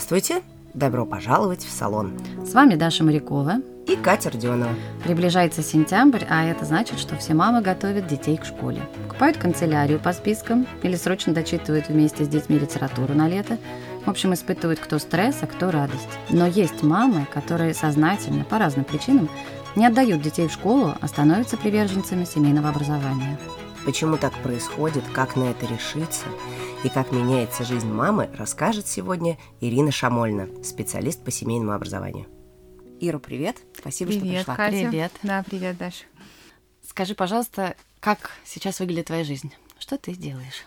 Здравствуйте! Добро пожаловать в салон. С вами Даша Морякова и Катя Родионова. Приближается сентябрь, а это значит, что все мамы готовят детей к школе. Покупают канцелярию по спискам или срочно дочитывают вместе с детьми литературу на лето. В общем, испытывают кто стресс, а кто радость. Но есть мамы, которые сознательно, по разным причинам, не отдают детей в школу, а становятся приверженцами семейного образования. Почему так происходит, как на это решиться и как меняется жизнь мамы, расскажет сегодня Ирина Шамольна, специалист по семейному образованию. Ира, привет. Спасибо, привет, что пришла. Катя. Привет. Да, привет, Даша. Скажи, пожалуйста, как сейчас выглядит твоя жизнь? Что ты делаешь?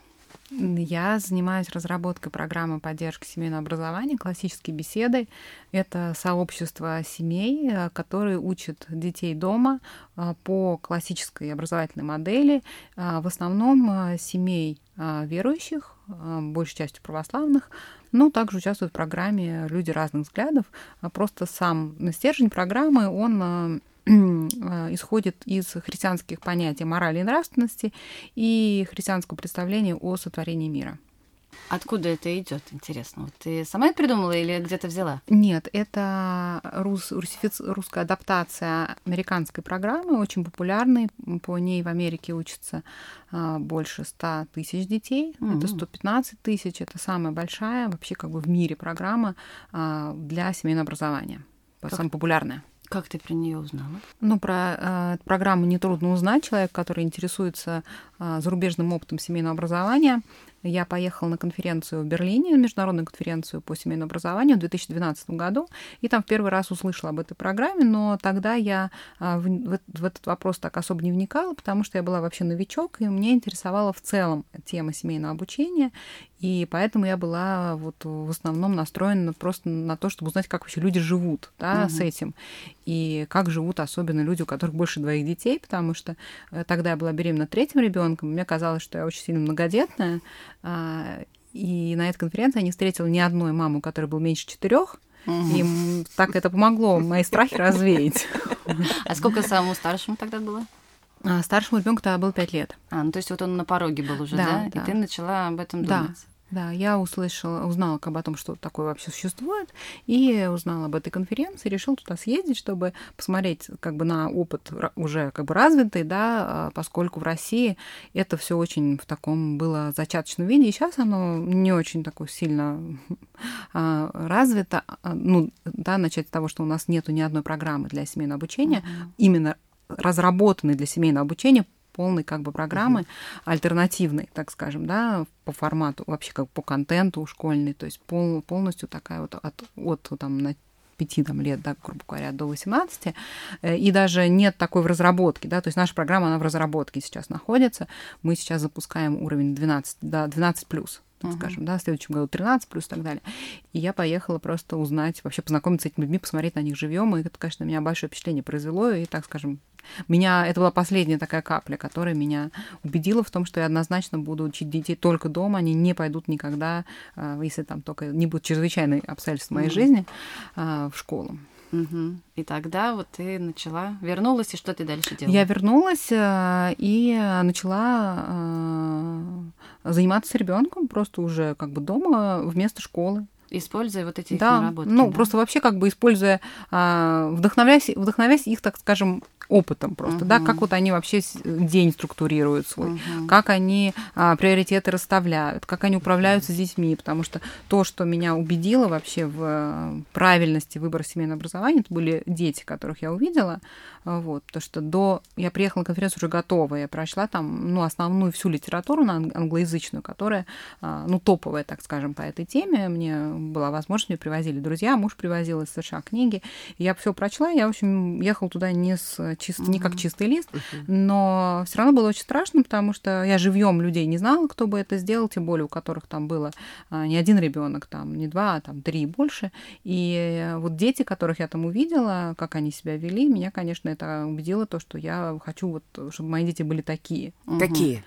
Я занимаюсь разработкой программы поддержки семейного образования, классические беседы. Это сообщество семей, э, которые учат детей дома э, по классической образовательной модели, э, в основном семей верующих, большей частью православных, но также участвуют в программе люди разных взглядов. Просто сам стержень программы, он Э, исходит из христианских понятий морали и нравственности и христианского представления о сотворении мира. Откуда это идет, интересно? Вот ты сама это придумала или где-то взяла? Нет, это рус, русифиц, русская адаптация американской программы, очень популярной. По ней в Америке учатся а, больше 100 тысяч детей. Mm-hmm. Это 115 тысяч. Это самая большая вообще как бы в мире программа а, для семейного образования. Как? Самая популярная. Как ты про нее узнала? Ну, про э, программу нетрудно узнать. Человек, который интересуется э, зарубежным опытом семейного образования, я поехала на конференцию в Берлине, международную конференцию по семейному образованию в 2012 году, и там в первый раз услышала об этой программе, но тогда я а, в, в этот вопрос так особо не вникала, потому что я была вообще новичок, и мне интересовала в целом тема семейного обучения, и поэтому я была вот в основном настроена просто на то, чтобы узнать, как вообще люди живут да, угу. с этим, и как живут особенно люди, у которых больше двоих детей, потому что э, тогда я была беременна третьим ребенком, мне казалось, что я очень сильно многодетная, а, и на этой конференции я не встретила ни одной мамы, у которой был меньше четырех. Угу. И так это помогло мои страхи развеять. А сколько самому старшему тогда было? А старшему ребенку тогда было пять лет. А, ну то есть вот он на пороге был уже, да? да? да. И ты начала об этом думать. Да. Да, я услышала, узнала как бы о том, что такое вообще существует, и узнала об этой конференции, решил туда съездить, чтобы посмотреть как бы на опыт уже как бы развитый, да, а, поскольку в России это все очень в таком было зачаточном виде, и сейчас оно не очень такое сильно а, развито. А, ну, да, начать с того, что у нас нету ни одной программы для семейного обучения, mm-hmm. именно разработанной для семейного обучения полной как бы программы угу. альтернативной, так скажем, да, по формату, вообще как по контенту школьный, то есть пол, полностью такая вот от, от там на 5 там, лет, да, грубо говоря, до 18, э, и даже нет такой в разработке, да, то есть наша программа, она в разработке сейчас находится, мы сейчас запускаем уровень 12, да, 12 плюс, так uh-huh. скажем, да, в следующем году 13 плюс и так далее. И я поехала просто узнать, вообще познакомиться с этими людьми, посмотреть на них живьем, и это, конечно, на меня большое впечатление произвело, и, так скажем, меня это была последняя такая капля, которая меня убедила в том, что я однозначно буду учить детей только дома, они не пойдут никогда, а, если там только не будут чрезвычайные обстоятельства моей mm-hmm. жизни, а, в школу. Угу. И тогда вот ты начала, вернулась, и что ты дальше делала? Я вернулась э, и начала э, заниматься ребенком просто уже как бы дома вместо школы используя вот эти да, наработки. Ну, да? просто вообще как бы используя, а, вдохновляясь, вдохновляясь их, так скажем, опытом просто, угу. да, как вот они вообще день структурируют свой, угу. как они а, приоритеты расставляют, как они управляются с детьми, потому что то, что меня убедило вообще в э, правильности выбора семейного образования, это были дети, которых я увидела, вот, потому что до... Я приехала на конференцию уже готовая, я прошла там, ну, основную всю литературу на англоязычную, которая, а, ну, топовая, так скажем, по этой теме. Мне была возможность, мне привозили друзья, муж привозил из США книги. Я все прочла, я, в общем, ехала туда не, с чист... не как чистый лист, но все равно было очень страшно, потому что я живьем людей не знала, кто бы это сделал, тем более у которых там было а, не один ребенок, там не два, а там три и больше. И вот дети, которых я там увидела, как они себя вели, меня, конечно, это убедило то, что я хочу вот, чтобы мои дети были такие. Какие?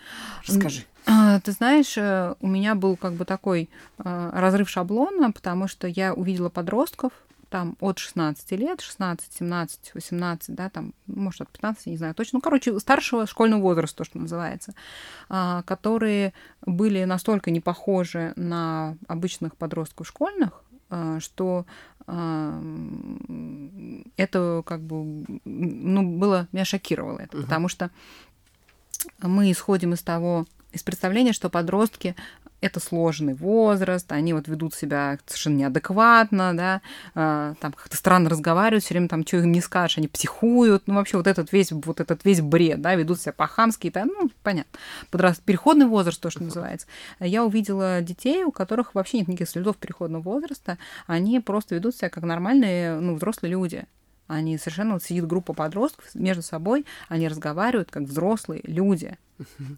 Расскажи. А, ты знаешь, э, у меня был как бы такой э, разрыв шаблона, потому что я увидела подростков, там от 16 лет, 16, 17, 18, да, там, может, от 15, не знаю точно, ну, короче, старшего школьного возраста, то, что называется, а, которые были настолько не похожи на обычных подростков школьных, а, что это как бы, ну, было, меня шокировало это, угу. потому что мы исходим из того, из представления, что подростки это сложный возраст, они вот ведут себя совершенно неадекватно, да, э, там как-то странно разговаривают, все время там, что им не скажешь, они психуют, ну, вообще вот этот весь, вот этот весь бред, да, ведут себя по-хамски, там, ну, понятно, подраст... переходный возраст, то, что называется. Я увидела детей, у которых вообще нет никаких следов переходного возраста, они просто ведут себя как нормальные, ну, взрослые люди. Они совершенно вот сидит группа подростков между собой, они разговаривают как взрослые люди.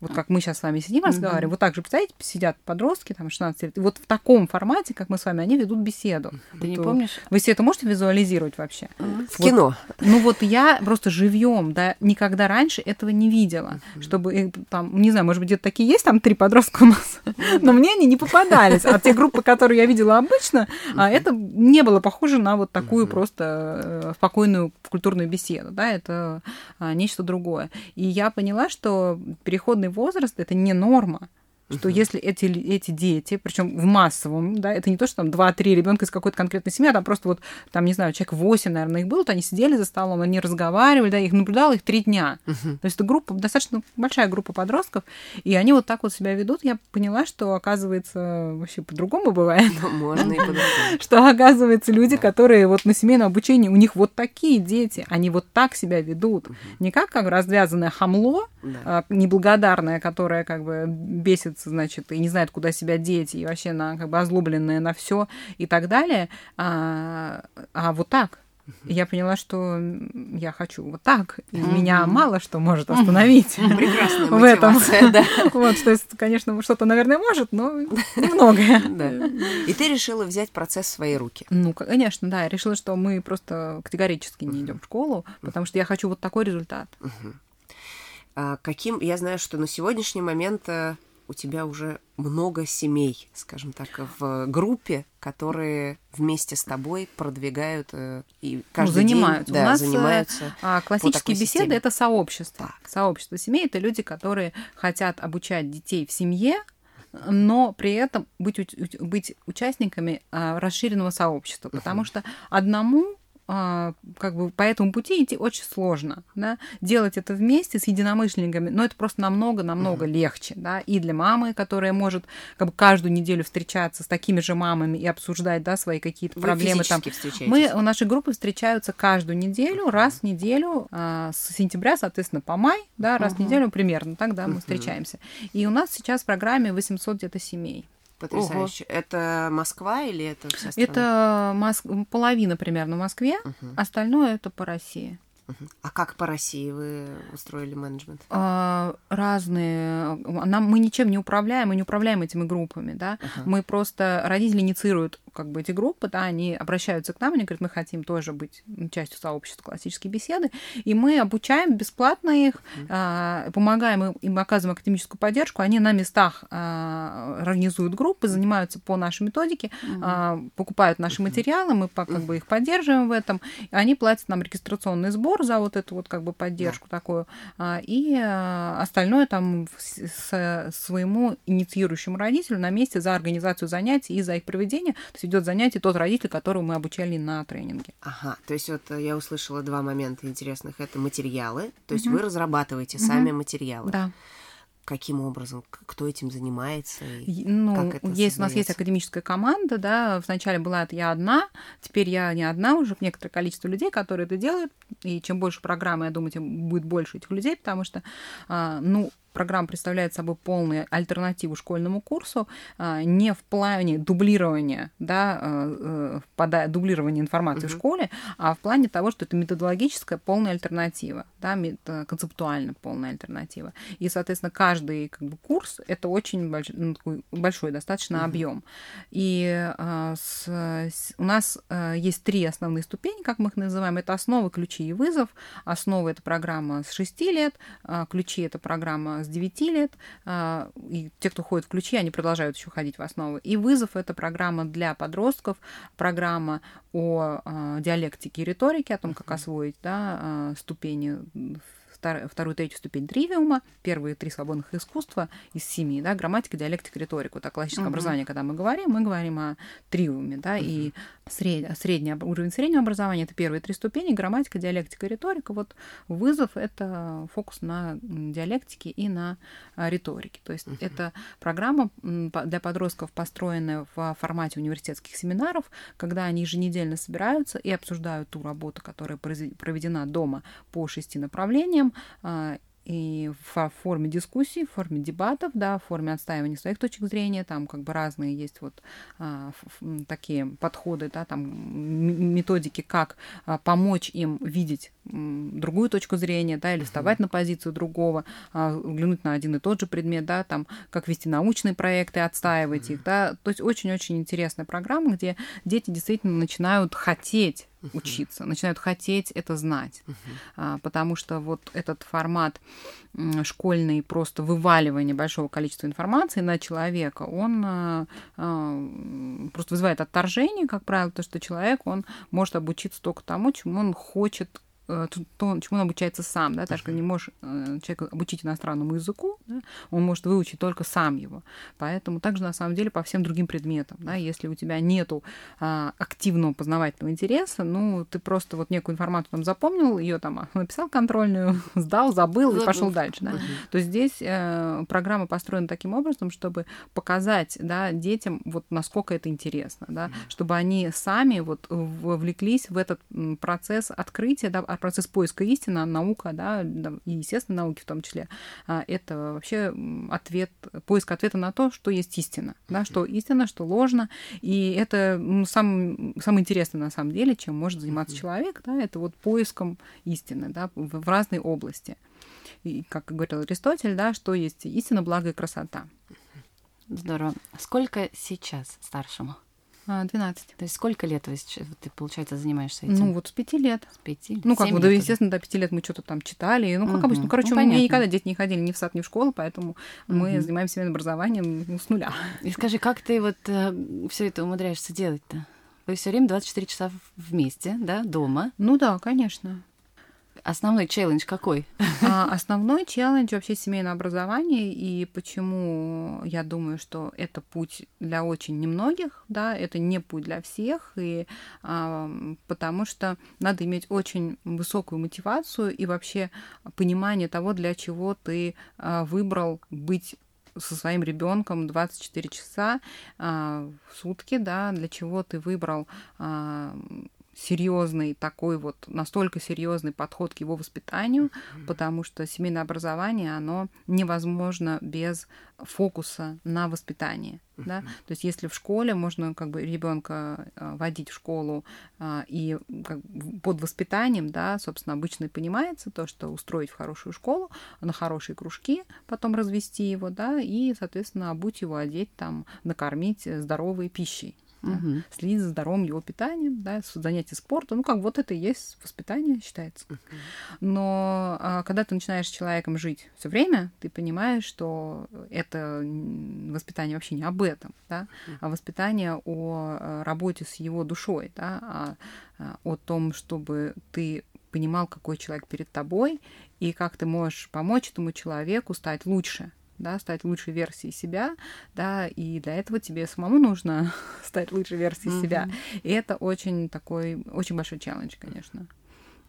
Вот как мы сейчас с вами сидим, разговариваем, вот так же, представляете, сидят подростки, там, 16 лет, и вот в таком формате, как мы с вами, они ведут беседу. Ты вот, не помнишь? Вы себе это можете визуализировать вообще? В вот, кино. Ну вот я просто живьем, да, никогда раньше этого не видела, чтобы, там, не знаю, может быть, где-то такие есть, там три подростка у нас, но мне они не попадались. А те группы, которые я видела обычно, а это не было похоже на вот такую просто э, спокойную культурную беседу, да, это а, нечто другое. И я поняла, что переходный возраст это не норма что если эти, эти дети, причем в массовом, да, это не то, что там 2-3 ребенка из какой-то конкретной семьи, а там просто вот, там, не знаю, человек 8, наверное, их было, то они сидели за столом, они разговаривали, да, их наблюдала их три дня. Uh-huh. То есть это группа, достаточно большая группа подростков, и они вот так вот себя ведут. Я поняла, что, оказывается, вообще по-другому бывает. Ну, можно и по-другому. Что, оказывается, люди, которые вот на семейном обучении, у них вот такие дети, они вот так себя ведут. Не как, как развязанное хамло, а, неблагодарное, которое как бы бесит злится, значит, и не знает, куда себя деть, и вообще на, как бы озлобленная на все и так далее. А, а вот так. Я поняла, что я хочу вот так. И mm-hmm. меня мало что может остановить Прекрасная в этом. Да. Вот, то есть, конечно, что-то, наверное, может, но немногое. Да. И ты решила взять процесс в свои руки. Ну, конечно, да. Я решила, что мы просто категорически не идем в школу, потому что я хочу вот такой результат. А каким, я знаю, что на сегодняшний момент э, у тебя уже много семей, скажем так, в группе, которые вместе с тобой продвигают э, и каждый ну, занимаются. день да, у нас занимаются. А, классические беседы системе. это сообщество. Так. Сообщество семей это люди, которые хотят обучать детей в семье, но при этом быть, быть участниками а, расширенного сообщества, потому uh-huh. что одному а, как бы по этому пути идти очень сложно, да, делать это вместе с единомышленниками, но это просто намного-намного mm-hmm. легче, да, и для мамы, которая может как бы каждую неделю встречаться с такими же мамами и обсуждать, да, свои какие-то проблемы там. Мы, у нашей группы встречаются каждую неделю, раз в неделю, а, с сентября, соответственно, по май, да, раз uh-huh. в неделю примерно, так, да, мы встречаемся. И у нас сейчас в программе 800 где-то семей. Потрясающе. Ого. Это Москва или это вся страна? Это Моск... половина примерно в Москве, угу. остальное это по России. А как по России вы устроили менеджмент? А, разные. Нам, мы ничем не управляем, мы не управляем этими группами, да. Uh-huh. Мы просто родители инициируют как бы эти группы, да, они обращаются к нам, они говорят, мы хотим тоже быть частью сообщества классические беседы, и мы обучаем бесплатно их, mm-hmm. помогаем им, оказываем академическую поддержку, они на местах а, организуют группы, занимаются по нашей методике, mm-hmm. покупают наши материалы, мы как бы их поддерживаем в этом, они платят нам регистрационный сбор за вот эту вот как бы поддержку yeah. такую, и остальное там своему инициирующему родителю на месте за организацию занятий и за их проведение, то есть идет занятие тот родитель, которого мы обучали на тренинге. Ага, то есть вот э, я услышала два момента интересных. Это материалы, то есть угу. вы разрабатываете угу. сами материалы. Да каким образом, кто этим занимается? Ну, как это есть, у нас есть академическая команда, да, вначале была я одна, теперь я не одна, уже некоторое количество людей, которые это делают, и чем больше программы, я думаю, тем будет больше этих людей, потому что, а, ну, программа представляет собой полную альтернативу школьному курсу, а, не в плане дублирования, да, э, э, дублирования информации uh-huh. в школе, а в плане того, что это методологическая полная альтернатива, да, концептуально полная альтернатива. И, соответственно, каждый как бы, курс это очень больш, ну, такой большой достаточно uh-huh. объем. И а, с, с, у нас а, есть три основные ступени, как мы их называем. Это основы, ключи и вызов. Основа это программа с 6 лет, а, ключи это программа с с 9 лет, а, и те, кто ходит в ключи, они продолжают еще ходить в основы. И вызов — это программа для подростков, программа о а, диалектике и риторике, о том, как освоить да, а, ступени втор, вторую, третью ступень тривиума, первые три свободных искусства из семи, да, грамматика, диалектика, риторика. Вот о классическом uh-huh. образовании, когда мы говорим, мы говорим о тривиуме, да, uh-huh. и сред, средний уровень среднего образования это первые три ступени, грамматика, диалектика, риторика. Вот вызов это фокус на диалектике и на а, риторике. То есть uh-huh. это программа для подростков, построенная в формате университетских семинаров, когда они еженедельно собираются и обсуждают ту работу, которая проведена дома по шести направлениям, а, и в форме дискуссий, в форме дебатов, да, в форме отстаивания своих точек зрения, там как бы разные есть вот а, такие подходы, да, там методики, как а, помочь им видеть другую точку зрения, да, или вставать на позицию другого, а, взглянуть на один и тот же предмет, да, там, как вести научные проекты, отстаивать их, да, то есть очень-очень интересная программа, где дети действительно начинают хотеть учиться, начинают хотеть это знать, uh-huh. потому что вот этот формат школьный просто вываливание большого количества информации на человека, он а, а, просто вызывает отторжение, как правило, то что человек, он может обучиться только тому, чему он хочет то, чему он обучается сам, да, так что не можешь э, человека обучить иностранному языку, да, он может выучить только сам его. Поэтому также на самом деле по всем другим предметам, да, если у тебя нету а, активного познавательного интереса, ну, ты просто вот некую информацию там запомнил, ее там написал контрольную, сдал, забыл, забыл. и пошел дальше, да, то здесь э, программа построена таким образом, чтобы показать, да, детям вот насколько это интересно, да, чтобы они сами вот вовлеклись в этот процесс открытия, да, процесс поиска истины, наука, да, и естественно науки в том числе, а, это вообще ответ, поиск ответа на то, что есть истина, да, что истина, что ложно, и это ну, сам, самое интересное на самом деле, чем может заниматься человек, да, это вот поиском истины, да, в, в разной области. И, как говорил Аристотель, да, что есть истина, благо и красота. Здорово. Сколько сейчас старшему? 12. То есть сколько лет вы, ты, получается, занимаешься этим? Ну, вот с пяти лет. С пяти? Ну, как бы, да, естественно, до пяти лет мы что-то там читали. Ну, как угу. обычно. Ну, короче, ну, у меня никогда дети не ходили ни в сад, ни в школу, поэтому угу. мы занимаемся семейным образованием ну, с нуля. И скажи, как ты вот э, все это умудряешься делать-то? Вы все время 24 часа вместе, да, дома? Ну да, конечно. Основной челлендж какой? А, основной челлендж вообще семейное образование, и почему я думаю, что это путь для очень немногих, да, это не путь для всех, и а, потому что надо иметь очень высокую мотивацию и вообще понимание того, для чего ты а, выбрал быть со своим ребенком 24 часа а, в сутки, да, для чего ты выбрал а, серьезный такой вот настолько серьезный подход к его воспитанию, потому что семейное образование оно невозможно без фокуса на воспитание, да. То есть если в школе можно как бы ребенка а, водить в школу а, и как, под воспитанием, да, собственно, обычно и понимается то, что устроить в хорошую школу, на хорошие кружки, потом развести его, да, и, соответственно, обуть его, одеть там, накормить здоровой пищей угу. следить за здоровым его питанием, да, занятия спортом. Ну, как вот это и есть воспитание, считается. Угу. Но а, когда ты начинаешь с человеком жить все время, ты понимаешь, что это воспитание вообще не об этом, да, а воспитание о э, работе с его душой, да, а, а, о том, чтобы ты понимал, какой человек перед тобой, и как ты можешь помочь этому человеку стать лучше, да, стать лучшей версией себя, да, и для этого тебе самому нужно стать лучшей версией mm-hmm. себя. И это очень такой, очень большой челлендж, конечно.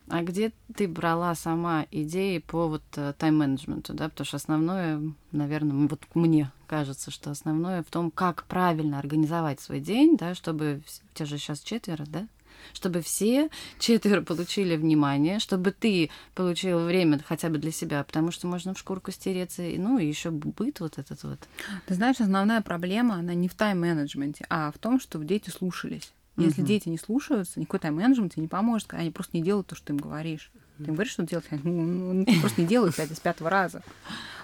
А где ты брала сама идеи по вот э, тайм-менеджменту, да, потому что основное, наверное, вот мне кажется, что основное в том, как правильно организовать свой день, да, чтобы у тебя же сейчас четверо, да, чтобы все четверо получили внимание, чтобы ты получил время хотя бы для себя, потому что можно в шкурку стереться, ну и еще быт вот этот вот. Ты знаешь, основная проблема, она не в тайм-менеджменте, а в том, что дети слушались. Если угу. дети не слушаются, никакой тайм-менеджмент тебе не поможет, они просто не делают то, что ты им говоришь. Ты им говоришь, что делать, они просто не делают пять из пятого раза.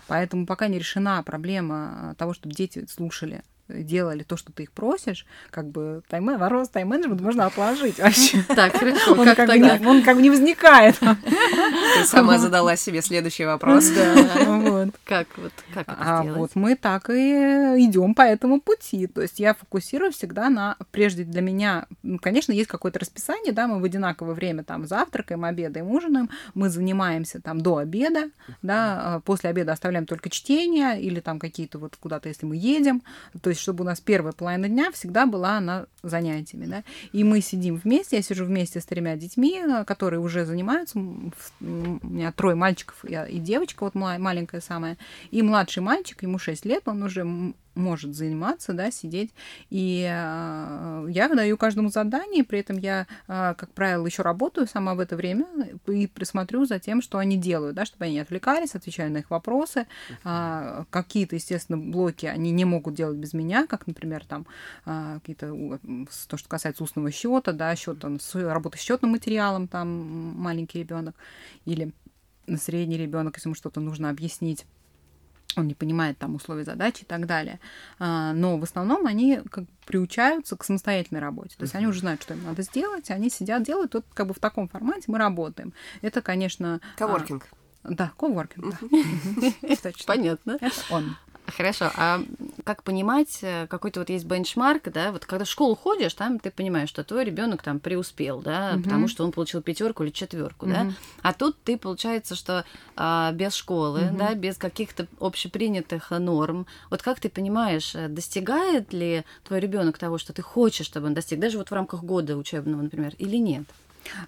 Поэтому пока не решена проблема того, чтобы дети слушали делали то, что ты их просишь, как бы тайм вопрос тайм-менеджмент можно отложить вообще. Так, хорошо. Он как, как, бы не, он как бы не возникает. Ты сама задала себе следующий вопрос. Да, вот. Как вот как это А сделать? вот мы так и идем по этому пути. То есть я фокусирую всегда на, прежде для меня, ну, конечно, есть какое-то расписание, да, мы в одинаковое время там завтракаем, обедаем, ужинаем, мы занимаемся там до обеда, да, а после обеда оставляем только чтение или там какие-то вот куда-то, если мы едем, то есть чтобы у нас первая половина дня всегда была на занятиями, да, и мы сидим вместе, я сижу вместе с тремя детьми, э, которые уже занимаются, у меня трое мальчиков и девочка, вот ма- маленькая самая, и младший мальчик, ему 6 лет, он уже может заниматься, да, сидеть. И э, я даю каждому задание, при этом я, э, как правило, еще работаю сама в это время и присмотрю за тем, что они делают, да, чтобы они не отвлекались, отвечаю на их вопросы. А, Какие-то, естественно, блоки они не могут делать без меня, как, например, там а, какие-то то, что касается устного счета, да, счет, там, с- счетным материалом, там маленький ребенок или средний ребенок, если ему что-то нужно объяснить он не понимает там условия задачи и так далее. А, но в основном они как приучаются к самостоятельной работе. То есть они уже знают, что им надо сделать, они сидят, делают. Вот как бы в таком формате мы работаем. Это, конечно... а, Коворкинг. да, коворкинг. Понятно. Он. Хорошо, а как понимать, э, какой-то вот есть бенчмарк, да, вот когда в школу ходишь, там ты понимаешь, что твой ребенок там преуспел, да, Мгм. потому что он получил пятерку или четверку, да, Мгм. а тут ты, получается, что а, без школы, Мгм. да, без каких-то общепринятых э, норм, вот как ты понимаешь, э, достигает ли твой ребенок того, что ты хочешь, чтобы он достиг, даже вот в рамках года учебного, например, или нет?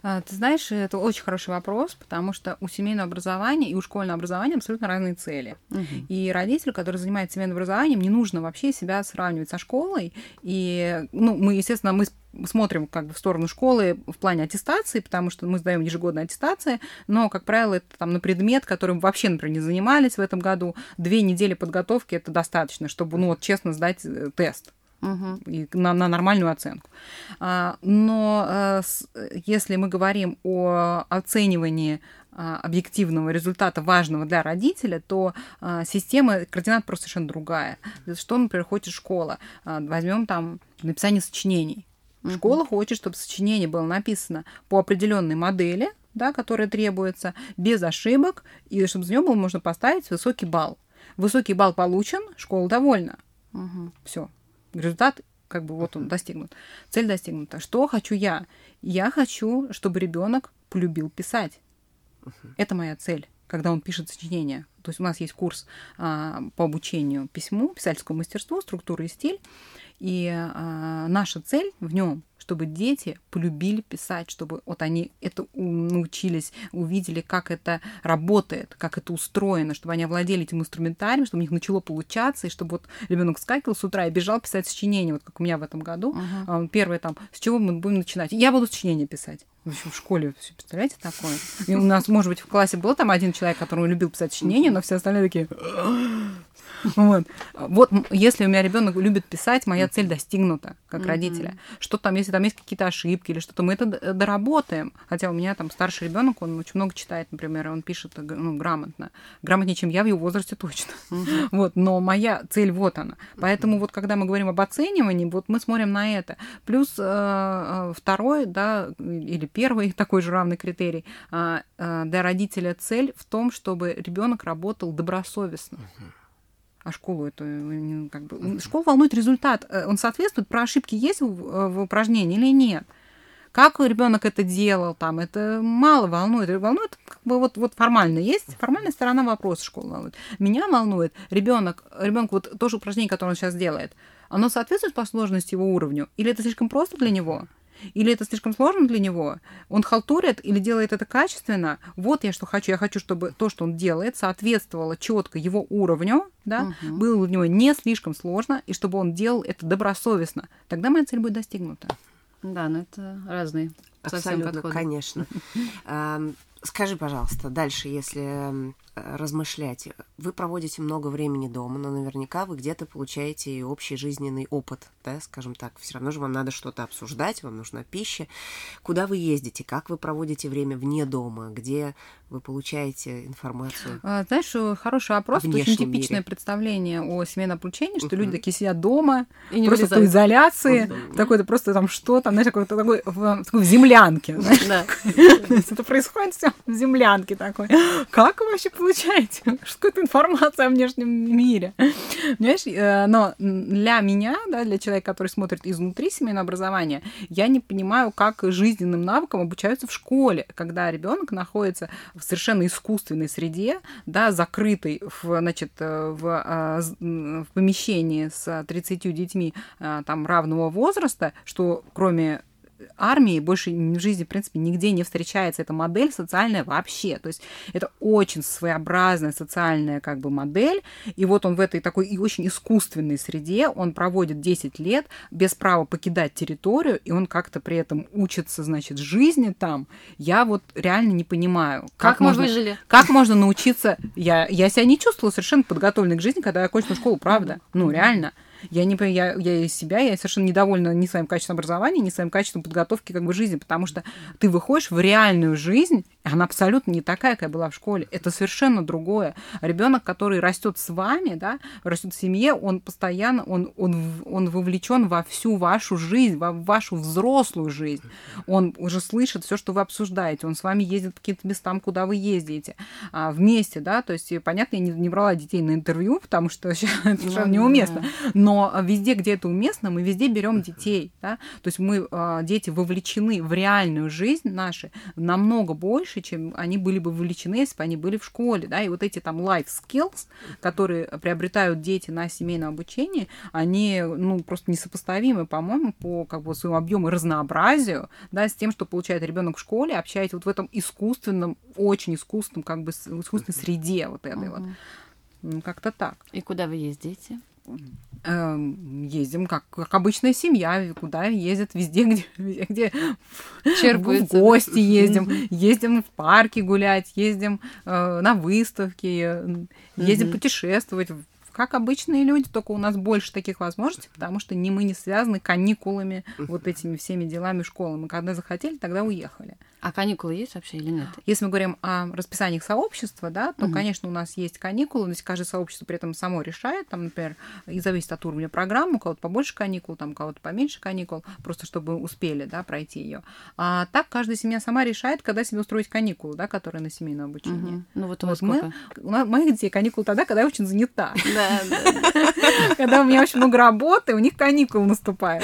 А, Ты знаешь, это очень хороший вопрос, потому что у семейного образования и у школьного образования абсолютно разные цели. Мгм. И родителю, который занимается семейным образованием, не нужно вообще себя сравнивать со школой. И, ну, мы, естественно, мы смотрим как бы в сторону школы в плане аттестации, потому что мы сдаем ежегодные аттестации, но, как правило, это там на предмет, которым вообще, например, не занимались в этом году. Две недели подготовки это достаточно, чтобы, ну, вот честно сдать э, тест Мгм. и на, на нормальную оценку. А, но э, с- если мы говорим о оценивании а, объективного результата важного для родителя, то а, система координат просто совершенно другая. Что, например, хочет школа? Возьмем там написание сочинений. Школа хочет, чтобы сочинение было написано по определенной модели, да, которая требуется, без ошибок, и чтобы за него было можно поставить высокий балл. Высокий балл получен, школа довольна. Мгм. Все. Результат, как бы вот он достигнут. Цель достигнута. Что хочу я? Я хочу, чтобы ребенок полюбил писать. Это моя цель, когда он пишет сочинение. То есть у нас есть курс а, по обучению письму, писательскому мастерству, структура и стиль. И а, наша цель в нем, чтобы дети полюбили писать, чтобы вот они это научились, увидели, как это работает, как это устроено, чтобы они овладели этим инструментарием, чтобы у них начало получаться, и чтобы вот ребенок вскакивал с утра и бежал писать сочинение, вот как у меня в этом году. А, Первое там, с чего мы будем начинать? Я буду сочинение писать. В общем, в школе, представляете, такое? И у нас, может быть, в классе был там один человек, который любил писать сочинение, но все остальные такие... Вот. вот если у меня ребенок любит писать, моя цель достигнута как Мгм. родителя. Что там, если там есть какие-то ошибки или что-то, мы это д- доработаем. Хотя у меня там старший ребенок, он очень много читает, например, и он пишет э, ну, грамотно. Грамотнее, чем я в его возрасте точно. Мгм. Вот, но моя цель вот она. Поэтому вот когда мы говорим об оценивании, вот мы смотрим на это. Плюс э, э, второй, да, или первый такой же равный критерий а, э, для родителя цель в том, чтобы ребенок работал добросовестно. А школу это э, как бы школу волнует результат. Э, Он соответствует, про ошибки есть в, э, в упражнении или нет? Как ребенок это делал, там, это мало волнует. Волнует, как бы вот, вот формально есть, формальная сторона вопроса школы волнует. Меня волнует ребенок, ребенок вот то же упражнение, которое он сейчас делает, оно соответствует по сложности его уровню? Или это слишком просто для него? Или это слишком сложно для него? Он халтурит или делает это качественно? Вот я что хочу. Я хочу, чтобы то, что он делает, соответствовало четко его уровню, да, Мгм. было для него не слишком сложно, и чтобы он делал это добросовестно. Тогда моя цель будет достигнута. Да, но это разные совсем Абсолютно, подходы. конечно. Скажи, пожалуйста, дальше, если размышлять, вы проводите много времени дома, но наверняка вы где-то получаете и общий жизненный опыт, да, скажем так. Все равно же вам надо что-то обсуждать, вам нужна пища. Куда вы ездите, как вы проводите время вне дома, где вы получаете информацию? А, знаешь, э, хороший вопрос. Это очень типичное мире. представление о семейном обучении, что uh-huh. люди такие сидят дома, и не просто вылезают. в изоляции, uh-huh. такой-то просто там что-то, знаешь, такой, такой, в, такой в землянке. Это происходит все в землянке такой. Как вообще получаете какую-то информацию о внешнем мире? Понимаешь, э, но для меня, да, для человека, который смотрит изнутри семейного образования, я не понимаю, как жизненным навыкам обучаются в школе, когда ребенок находится в совершенно искусственной среде, да, закрытой в, значит, э, в, а, в помещении с 30 детьми там равного возраста, что кроме армии больше в жизни, в принципе, нигде не встречается эта модель социальная вообще. То есть это очень своеобразная социальная как бы модель. И вот он в этой такой и очень искусственной среде, он проводит 10 лет без права покидать территорию, и он как-то при этом учится, значит, жизни там. Я вот реально не понимаю. Как, как можно, выжили? Как можно научиться... Я, я себя не чувствовала совершенно подготовленной к жизни, когда я окончила школу, правда. Ну, реально. Я не я, я из себя, я совершенно недовольна ни своим качеством образования, ни своим качеством подготовки как бы жизни, потому что ты выходишь в реальную жизнь, она абсолютно не такая, какая была в школе. Это совершенно другое. Ребенок, который растет с вами, да, растет в семье, он постоянно, он, он, он вовлечен во всю вашу жизнь, во вашу взрослую жизнь. Он уже слышит все, что вы обсуждаете. Он с вами ездит по каким-то местам, куда вы ездите а, вместе, да. То есть, понятно, я не, не брала детей на интервью, потому что это совершенно ну неуместно. Но везде, где это уместно, мы везде берем детей, да. То есть мы, а, дети вовлечены в реальную жизнь наши намного больше, больше, чем они были бы вовлечены, если бы они были в школе, да, и вот эти там life skills, которые приобретают дети на семейном обучении, они, ну, просто несопоставимы, по-моему, по как бы своему объему и разнообразию, да, с тем, что получает ребенок в школе, общаясь вот в этом искусственном, очень искусственном, как бы искусственной среде вот этой uh-huh. вот. Ну, как-то так. И куда вы ездите? Эм, ездим как, как обычная семья, куда ездят? Везде, где, где в гости ездим, ездим в парке гулять, ездим э, на выставки, ездим путешествовать. Как обычные люди, только у нас больше таких возможностей, потому что не мы не связаны каникулами, вот этими всеми делами школы. Мы когда захотели, тогда уехали. А каникулы есть вообще или нет? Если мы говорим о расписаниях сообщества, да, то, угу. конечно, у нас есть каникулы, но если каждое сообщество при этом само решает, там, например, и зависит от уровня программы, у кого-то побольше каникул, там, у кого-то поменьше каникул, просто чтобы успели, да, пройти ее. А так каждая семья сама решает, когда себе устроить каникулы, да, которые на семейное обучение. Угу. Ну вот вот мы, у нас, моих детей каникулы тогда, когда я очень занята. Да, Когда у меня очень много работы, у них каникулы наступают.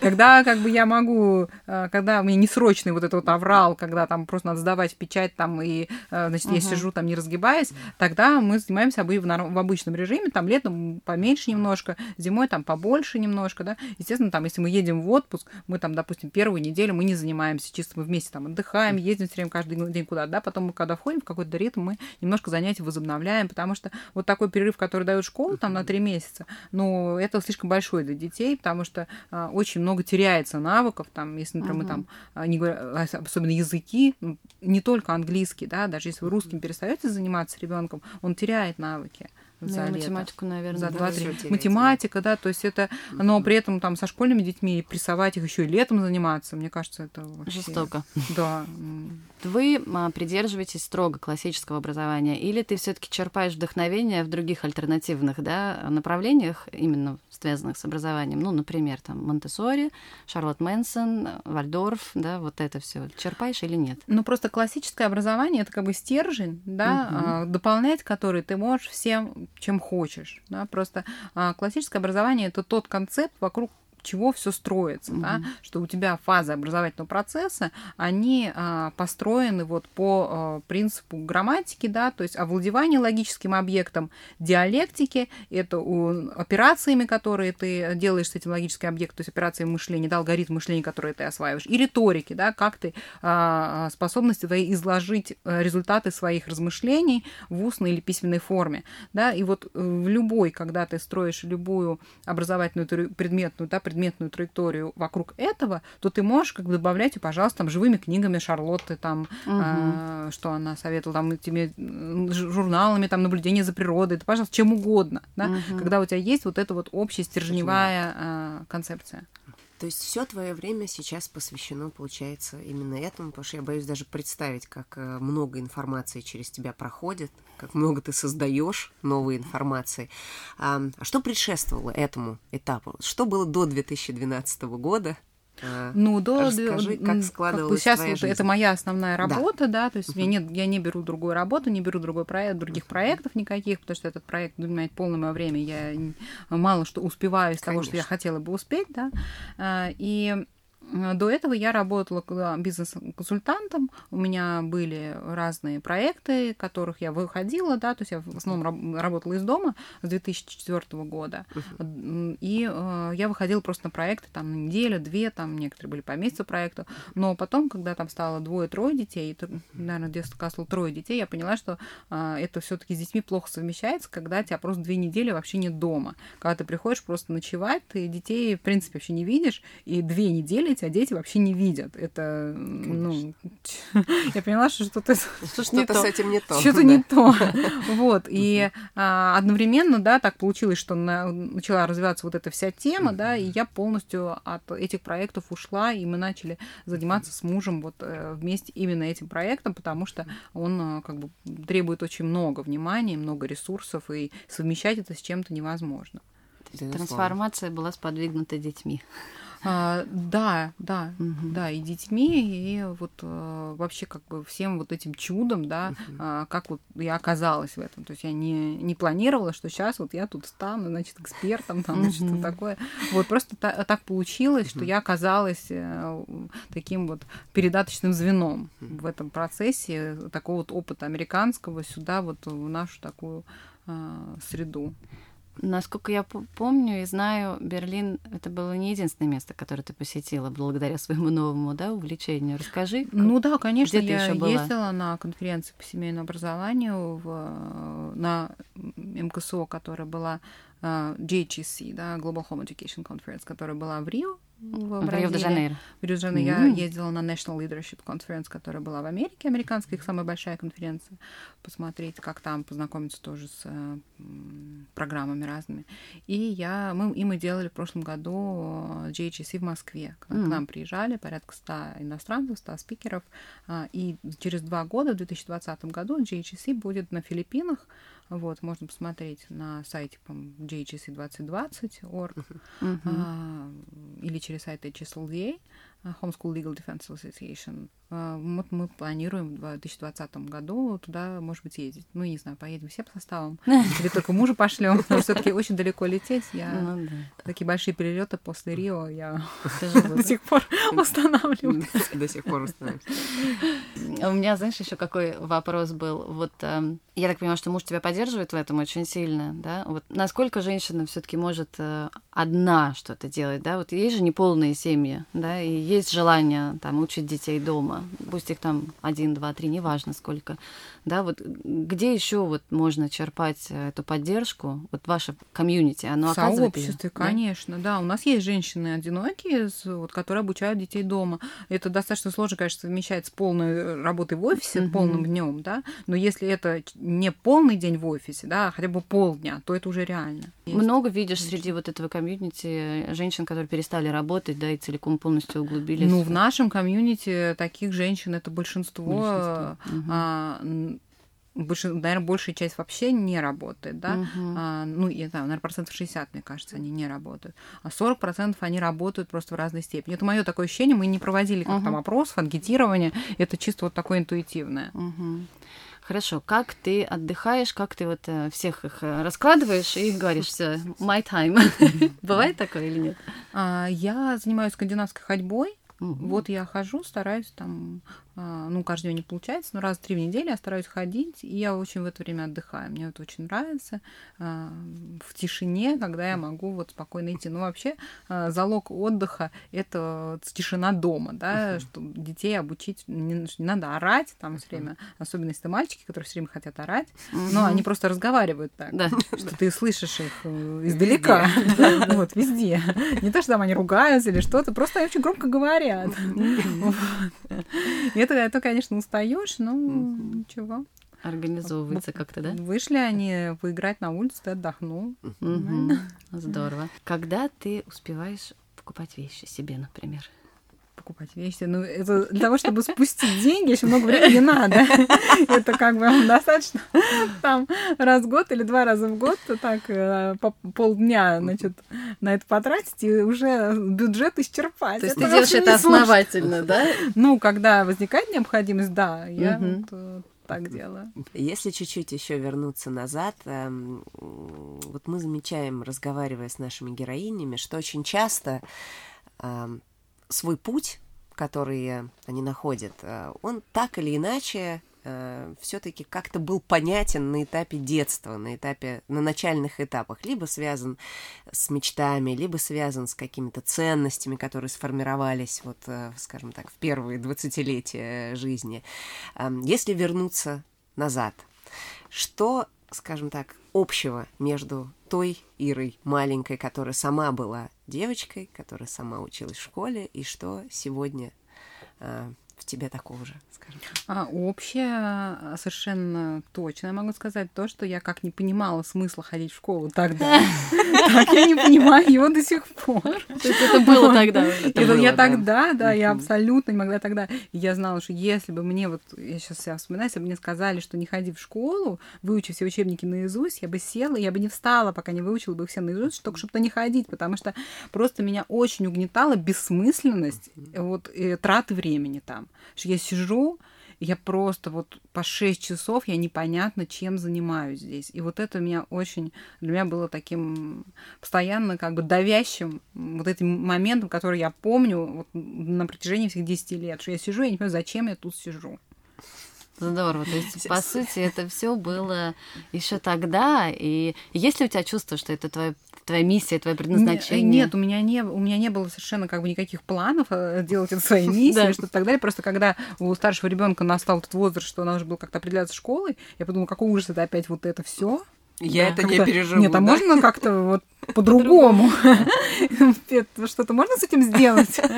Когда как бы я могу, э, когда у меня несрочный вот этот вот аврал, когда там просто надо сдавать печать там, и, э, значит, я сижу там не разгибаясь, тогда мы занимаемся в обычном режиме, там летом поменьше немножко, зимой там побольше немножко, да. Естественно, там, если мы едем в отпуск, мы там, допустим, первую неделю мы не занимаемся, чисто мы вместе там отдыхаем, ездим все время каждый день куда-то, да, потом мы когда входим в какой-то ритм, мы немножко занятия возобновляем, потому что вот такой перерыв, который дает школа там на три месяца, но это слишком большой для детей, потому что а, очень много теряется навыков, там, если, например, uh-huh. мы там, а, не говоря, особенно языки, не только английский, да, даже если вы русским перестаете заниматься ребенком, он теряет навыки за ну, лето. математику, наверное, за два три Математика, да, то есть это, но при этом там со школьными детьми прессовать их еще и летом заниматься, мне кажется, это вообще... Жестоко. Да. Вы придерживаетесь строго классического образования, или ты все-таки черпаешь вдохновение в других альтернативных да, направлениях, именно связанных с образованием? Ну, например, там Монтессори, Шарлотт Мэнсон, Вальдорф, да, вот это все черпаешь или нет? Ну, просто классическое образование это как бы стержень, да, угу. дополнять который ты можешь всем, чем хочешь. Да? Просто а, классическое образование это тот концепт, вокруг чего все строится, mm-hmm. да, что у тебя фазы образовательного процесса, они а, построены вот по а, принципу грамматики, да, то есть овладевание логическим объектом, диалектики, это у, операциями, которые ты делаешь с этим логическим объектом, то есть операции мышления, да, алгоритм мышления, который ты осваиваешь, и риторики, да, как ты а, способности твои изложить э, результаты своих размышлений в устной или письменной форме, да, и вот э, в любой, когда ты строишь любую образовательную предметную, да, предметную траекторию вокруг этого, то ты можешь как бы добавлять, и, пожалуйста, там, живыми книгами Шарлотты, там, угу. э, что она советовала, там, тебе журналами, там, наблюдение за природой, это, пожалуйста, чем угодно, да, угу. когда у тебя есть вот эта вот общая стержневая э, концепция. То есть все твое время сейчас посвящено, получается, именно этому, потому что я боюсь даже представить, как э, много информации через тебя проходит, как много ты создаешь новой информации. А, а что предшествовало этому этапу? Что было до 2012 года? А, ну, до Расскажи, как складывалась как бы сейчас твоя вот жизнь. это моя основная работа, да, да то есть uh-huh. я, не, я не беру другую работу, не беру другой проект, других uh-huh. проектов никаких, потому что этот проект занимает полное мое время, я мало что успеваю из Конечно. того, что я хотела бы успеть, да, а, и до этого я работала бизнес-консультантом, у меня были разные проекты, которых я выходила, да, то есть я в основном работала из дома с 2004 года, и э, я выходила просто на проекты там на неделю, две, там некоторые были по месяцу проекта, но потом, когда там стало двое-трое детей, это, наверное, детство стало трое детей, я поняла, что э, это все таки с детьми плохо совмещается, когда тебя просто две недели вообще нет дома, когда ты приходишь просто ночевать, ты детей, в принципе, вообще не видишь, и две недели тебя дети вообще не видят. Это, ну, я поняла, что что-то что-то с этим не то. Что-то не то. Вот. И а, одновременно, да, так получилось, что начала развиваться вот эта вся тема, да, и я полностью от этих проектов ушла, и мы начали заниматься с мужем вот э, вместе именно этим проектом, потому что он э, как бы требует очень много внимания, много ресурсов, и совмещать это с чем-то невозможно. Трансформация была сподвигнута детьми. А, да, да, угу. да, и детьми, и вот а, вообще как бы всем вот этим чудом, да, угу. а, как вот я оказалась в этом. То есть я не, не планировала, что сейчас вот я тут стану, значит, экспертом, там, угу. что такое. Вот просто та, так получилось, угу. что я оказалась а, таким вот передаточным звеном угу. в этом процессе такого вот опыта американского сюда, вот в нашу такую а, среду. Насколько я помню и знаю, Берлин это было не единственное место, которое ты посетила благодаря своему новому да, увлечению. Расскажи. Ну да, конечно, Где я ездила на конференцию по семейному образованию в, на МКСО, которая была GHC, да, Global Home Education Conference, которая была в Рио в, в Рио-де-Жанейро. В Рио-де-Жанейро mm-hmm. я ездила на National Leadership Conference, которая была в Америке, американская, их самая большая конференция, посмотреть, как там познакомиться тоже с э, программами разными. И я, мы, и мы делали в прошлом году GHC в Москве. К, mm-hmm. к нам приезжали порядка 100 иностранцев, 100 спикеров. Э, и через два года, в 2020 году, GHC будет на Филиппинах, вот, можно посмотреть на сайте, по GHC2020.org uh-huh. а, или через сайт HSLDA, Homeschool Legal Defense Association. А, вот мы планируем в 2020 году туда, может быть, ездить. Ну, не знаю, поедем всем составом, или только мужа пошлем. Но все-таки очень далеко лететь. Я ну, да. такие большие перелеты после Рио я до сих пор устанавливаю. До сих пор устанавливаю. У меня, знаешь, еще какой вопрос был. Вот эм, я так понимаю, что муж тебя поддерживает в этом очень сильно, да? Вот насколько женщина все-таки может э, одна что-то делать, да? Вот есть же неполные семьи, да, и есть желание там учить детей дома дома, пусть их там один, два, три, неважно сколько, да, вот где еще вот можно черпать э, эту поддержку, вот ваше комьюнити, оно в оказывает да? конечно, да, у нас есть женщины одинокие, вот, которые обучают детей дома, это достаточно сложно, конечно, совмещать с полной э, работой в офисе, mm-hmm. полным днем, да, но если это не полный день в офисе, да, а хотя бы полдня, то это уже реально. Есть. Много видишь среди вот этого комьюнити женщин, которые перестали работать, да, и целиком полностью углубились. Ну, в нашем комьюнити таких женщин это большинство. большинство. Угу. А, больше, наверное, большая часть вообще не работает, да, uh-huh. а, ну, я знаю, наверное, процентов 60, мне кажется, они не работают, а 40 процентов они работают просто в разной степени. Это мое такое ощущение, мы не проводили как uh-huh. там опросов, анкетирования, это чисто вот такое интуитивное. Uh-huh. Хорошо, как ты отдыхаешь, как ты вот э, всех их э, раскладываешь и говоришь, все, my time. Бывает такое или нет? А, я занимаюсь скандинавской ходьбой. Вот я хожу, стараюсь там ну, каждый день не получается, но раз в три в неделю я стараюсь ходить, и я очень в это время отдыхаю. Мне это очень нравится. А, в тишине, когда я могу вот спокойно идти. Ну, вообще, а, залог отдыха — это тишина дома, да, uh-huh. что детей обучить не, не надо орать там все время, особенно если мальчики, которые все время хотят орать, uh-huh. но они просто разговаривают так, да. что ты слышишь их э, издалека, вот, везде. Не то, что там они ругаются или что-то, просто они очень громко говорят это, это, конечно, устаешь, но mm-hmm. ничего. Организовывается как-то, да? Вышли они поиграть на улице, ты отдохнул. Mm-hmm. Здорово. Когда ты успеваешь покупать вещи себе, например? Покупать вещи. Ну, это для того, чтобы спустить деньги, еще много времени надо. Это как бы достаточно там раз в год или два раза в год так э, по полдня, значит, на это потратить и уже бюджет исчерпать. То есть ты делаешь это основательно, да? Ну, когда возникает необходимость, да, я э, так делаю. Если чуть-чуть еще вернуться назад, эм, вот мы замечаем, разговаривая с нашими героинями, что очень часто эм, свой путь, который они находят, э, он так или иначе э, все-таки как-то был понятен на этапе детства, на этапе, на начальных этапах, либо связан с мечтами, либо связан с какими-то ценностями, которые сформировались, вот, э, скажем так, в первые двадцатилетия жизни. Эм, если вернуться назад, что, скажем так, общего между той Ирой маленькой, которая сама была девочкой, которая сама училась в школе, и что сегодня э, в тебе такого же, скажем так? А, общее, а, совершенно точно я могу сказать то, что я как не понимала смысла ходить в школу тогда, так я не понимаю его до сих пор. То есть это было тогда? Я тогда, да, я абсолютно не могла тогда. Я знала, что если бы мне, вот я сейчас себя вспоминаю, если бы мне сказали, что не ходи в школу, выучи все учебники наизусть, я бы села, я бы не встала, пока не выучила бы все наизусть, только чтобы не ходить, потому что просто меня очень угнетала бессмысленность вот траты времени там что я сижу, я просто вот по 6 часов я непонятно чем занимаюсь здесь. И вот это меня очень, для меня было таким постоянно как бы давящим вот этим моментом, который я помню вот на протяжении всех 10 лет, что я сижу, я не понимаю, зачем я тут сижу. Здорово. То есть, по сути, это все было еще тогда. И есть ли у тебя чувство, что это твое твоя миссия, твое предназначение? Нет, у меня не, у меня не было совершенно как бы никаких планов э, делать это своей миссией, что так далее. Просто когда у старшего ребенка настал этот возраст, что она уже была как-то определяться школой, я подумала, какой ужас это опять вот это все. Я это не переживу. Нет, а можно как-то вот по-другому. Что-то можно с этим сделать?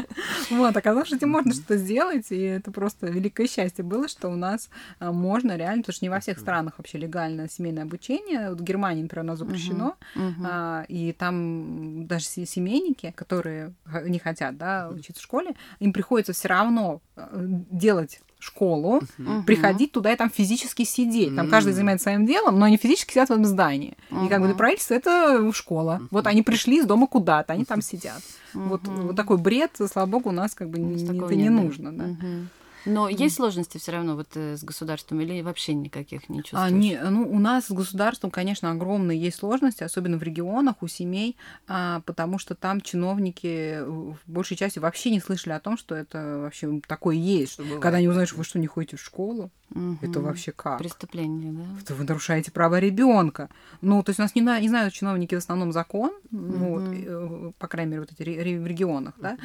Вот, оказалось, что этим можно что-то сделать, и это просто великое счастье было, что у нас а, можно реально, потому что не во всех странах вообще легально семейное обучение. Вот в Германии, например, оно запрещено, а, и там даже семейники, которые не хотят да, учиться в школе, им приходится все равно а, делать школу, uh-huh. приходить туда и там физически сидеть. Там uh-huh. каждый занимается своим делом, но они физически сидят в этом здании. Uh-huh. И как бы для правительства это школа. Вот они пришли из дома куда-то, они там сидят. Вот, вот такой бред, слава богу, у нас как бы не, это не нужно. Да. Uh-huh. Но есть сложности все равно вот э, с государством или вообще никаких не чувствуешь? А, не, ну, у нас с государством, конечно, огромные есть сложности, особенно в регионах, у семей, а, потому что там чиновники в большей части вообще не слышали о том, что это вообще такое есть. Что Когда они узнают, что вы что, не ходите в школу, угу. это вообще как? Преступление, да? Это вы нарушаете права ребенка. Ну, то есть у нас не, не знают чиновники в основном закон, угу. ну, вот, э, по крайней мере, вот эти в регионах, да,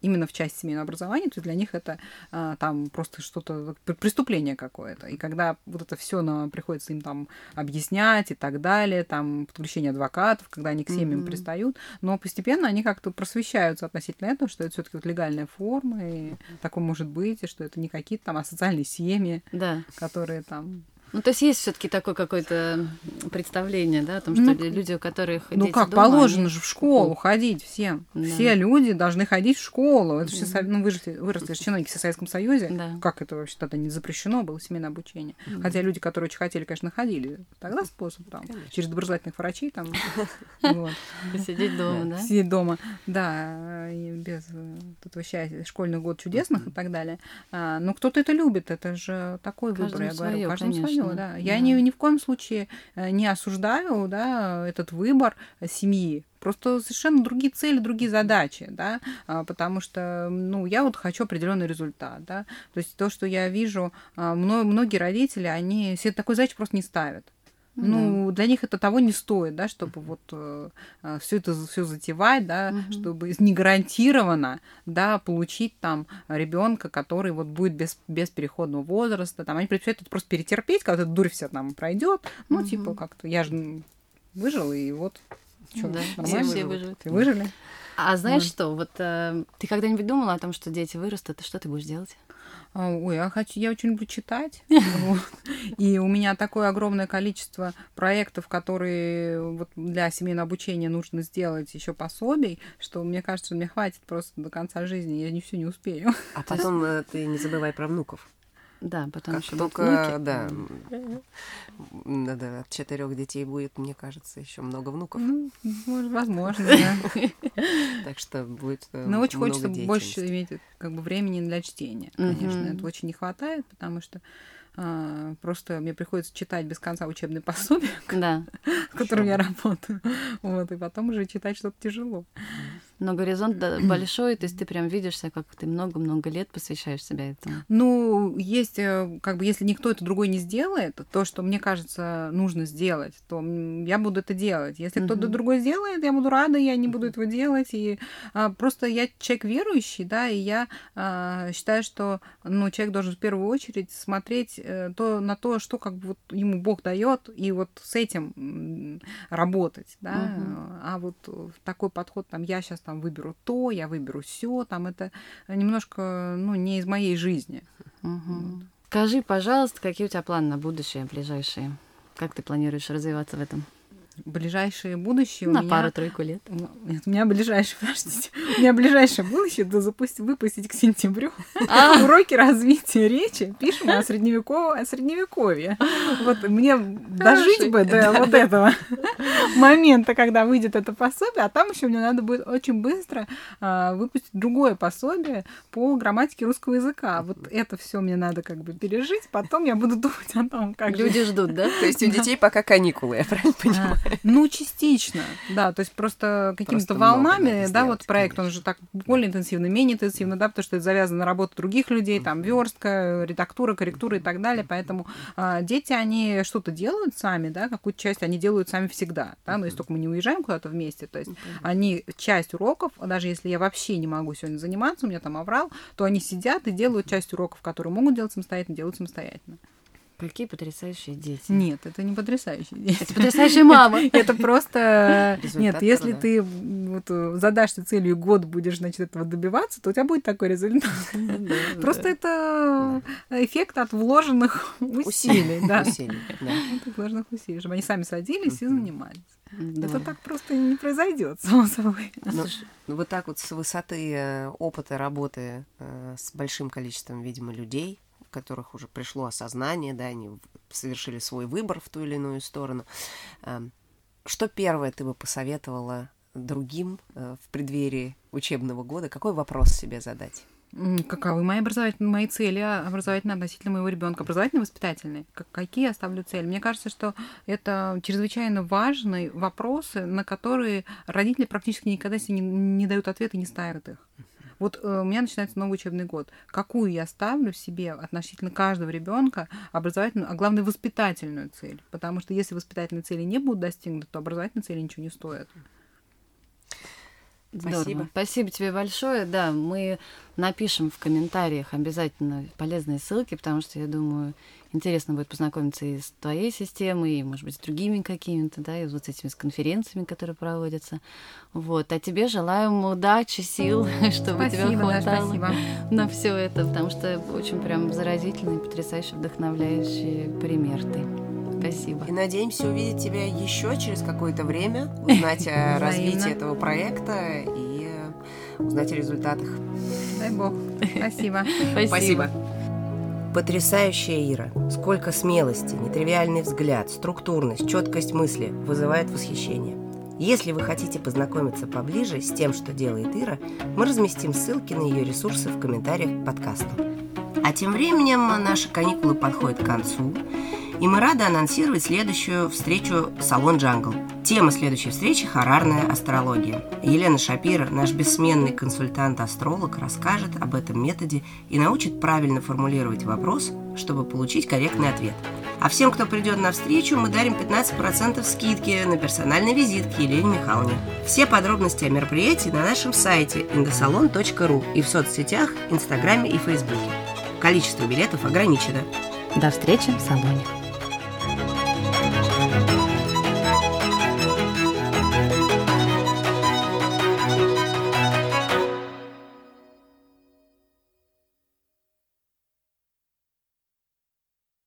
именно в части семейного образования, то есть для них это а, там там просто что-то, преступление какое-то. И когда вот это все нам приходится им там объяснять и так далее, там подключение адвокатов, когда они к семьям mm-hmm. пристают, но постепенно они как-то просвещаются относительно этого, что это все-таки вот легальная форма, и такое может быть, и что это не какие-то там асоциальные семьи, да. которые там ну, то есть есть все-таки такое какое-то представление, да, о том, что ну, люди, у которых Ну, как дома, положено они... же в школу ходить всем. Да. Все люди должны ходить в школу. Это же все, ну, выросли, выросли чиновники в Советском Союзе. Да. Как это вообще тогда не запрещено было, семейное обучение? Mm. Хотя люди, которые очень хотели, конечно, ходили. Тогда способ там, конечно. через доброжелательных врачей там. Сидеть дома, да? Сидеть дома, да, без э, этого счастья, школьный год чудесных и так далее. А, но кто-то это любит, это же такой выбор, я говорю, каждому свое поняла, да. Я да. Ни, ни в коем случае э, не осуждаю, да, этот выбор семьи. Просто совершенно другие цели, другие задачи, да, а, потому что, ну, я вот хочу определенный результат, да. То есть то, что я вижу, а, многие родители, они себе такой задачи просто не ставят. Ну, да. для них это того не стоит, да, чтобы вот э, э все это все затевать, да, угу. чтобы не гарантированно, да, получить там ребенка, который вот будет без, без переходного возраста, там они предпочитают это просто перетерпеть, когда эта дурь вся там пройдет, ну, угу. типа как-то я же выжил, и вот что, да, нормально? Все выжили. Ты выжили? А знаешь да. что, вот э, ты когда-нибудь думала о том, что дети вырастут, и что ты будешь делать? А, ой, я хочу, я очень люблю читать. И у меня такое огромное количество проектов, которые вот для семейного обучения нужно сделать еще пособий, что мне кажется, мне хватит просто до конца жизни, я не все не успею. А потом э, ты не забывай про внуков. Да, потом Как еще только, внуки. да, надо от четырех детей будет, мне кажется, еще много внуков. Ну, может, возможно, да. Так что будет э, Но очень хочется больше иметь как бы времени для чтения. Конечно, это очень не хватает, потому что а, просто мне приходится читать без конца учебные пособия, Да. с которыми я работаю. Вот, и потом уже читать что-то тяжело. Но горизонт большой, то есть ты прям видишься, как ты много-много лет посвящаешь себя этому. Ну, есть, э, как бы, если никто это другой не сделает, то, что мне кажется нужно сделать, то я буду это делать. Если кто-то Мгм. другой сделает, я буду рада, я не буду этого делать. И а, просто я человек верующий, да, и я а, считаю, что ну, человек должен в первую очередь смотреть э, то, на то, что как бы вот ему Бог дает, и вот с этим работать, да. Мгм. А вот э, такой подход, там, я сейчас там выберу то, я выберу все, там, это немножко, ну, не из моей жизни. Мгм. Скажи, пожалуйста, какие у тебя планы на будущее, ближайшие? Как ты планируешь развиваться в этом? Ближайшее будущее у на меня... пару-тройку лет. Нет, у меня ближайшее, подождите, у меня ближайшее будущее это запустить, выпустить к сентябрю А. уроки развития речи. Пишем о, средневековом, о средневековье. Вот мне дожить бы до вот этого момента, когда выйдет это пособие, а там еще мне надо будет очень быстро а, выпустить другое пособие по грамматике русского языка. Вот это все мне надо как бы пережить, потом я буду думать о том, как Люди ждут, да? То есть у детей пока каникулы, я правильно понимаю? Ну, частично, да, то есть просто какими-то волнами, да, вот проект, он же так более интенсивно, менее интенсивно, да, потому что это завязано на работу других людей, там, верстка, редактура, корректура и так далее, поэтому а, дети, они что-то делают сами, да, какую-то часть они делают сами всегда, да, но если только мы не уезжаем куда-то вместе, то есть они часть уроков, даже если я вообще не могу сегодня заниматься, у меня там аврал, то они сидят и делают часть уроков, которые могут делать самостоятельно, делают самостоятельно. Какие потрясающие дети. Нет, это не потрясающие дети. Это потрясающая мама. Это просто... Нет, если ты э, задашься целью год будешь, значит, этого добиваться, то у тебя будет такой результат. Просто это эффект от вложенных усилий, да. Усилий, да. От вложенных усилий, чтобы они сами садились и занимались. Это Здорово. так просто не произойдет, само собой. Ну, ну, вот так вот с высоты э, опыта работы э, с большим количеством, видимо, людей, которых уже пришло осознание, да, они совершили свой выбор в ту или иную сторону. Эм, Что первое ты бы посоветовала другим э, в преддверии учебного года? Какой вопрос себе задать? Каковы мои образовательные, мои цели а, образовательные относительно моего ребенка? Образовательно-воспитательные? Как- Какие я ставлю цели? Мне кажется, что это чрезвычайно важные вопросы, на которые родители практически никогда себе не, не дают ответа и не ставят их. Вот э, у меня начинается новый учебный год. Какую я ставлю себе относительно каждого ребенка образовательную, а главное воспитательную цель? Потому что если воспитательные цели не будут достигнуты, то образовательные цели ничего не стоят. Здорово. Спасибо. Спасибо тебе большое. Да, мы напишем в комментариях обязательно полезные ссылки, потому что, я думаю, интересно будет познакомиться и с твоей системой, и, может быть, с другими какими-то, да, и вот с этими с конференциями, которые проводятся. Вот. А тебе желаем удачи, сил, чтобы тебя Спасибо, да, хватало спасибо. на все это, потому что очень прям заразительный, потрясающий, вдохновляющий пример ты. Спасибо. И надеемся увидеть тебя еще через какое-то время, узнать о развитии этого проекта и э, узнать о результатах. Дай бог. Спасибо. Спасибо. Потрясающая Ира. Сколько смелости, нетривиальный взгляд, структурность, четкость мысли вызывает восхищение. Если вы хотите познакомиться поближе с тем, что делает Ира, мы разместим ссылки на ее ресурсы в комментариях к подкасту. А тем временем наши каникулы подходят к концу, и мы рады анонсировать следующую встречу «Салон Джангл». Тема следующей встречи – хорарная астрология. Елена Шапира, наш бессменный консультант-астролог, расскажет об этом методе и научит правильно формулировать вопрос, чтобы получить корректный ответ. А всем, кто придет на встречу, мы дарим 15% скидки на персональный визит к Елене Михайловне. Все подробности о мероприятии на нашем сайте indosalon.ru и в соцсетях, Инстаграме и Фейсбуке. Количество билетов ограничено. До встречи в салоне.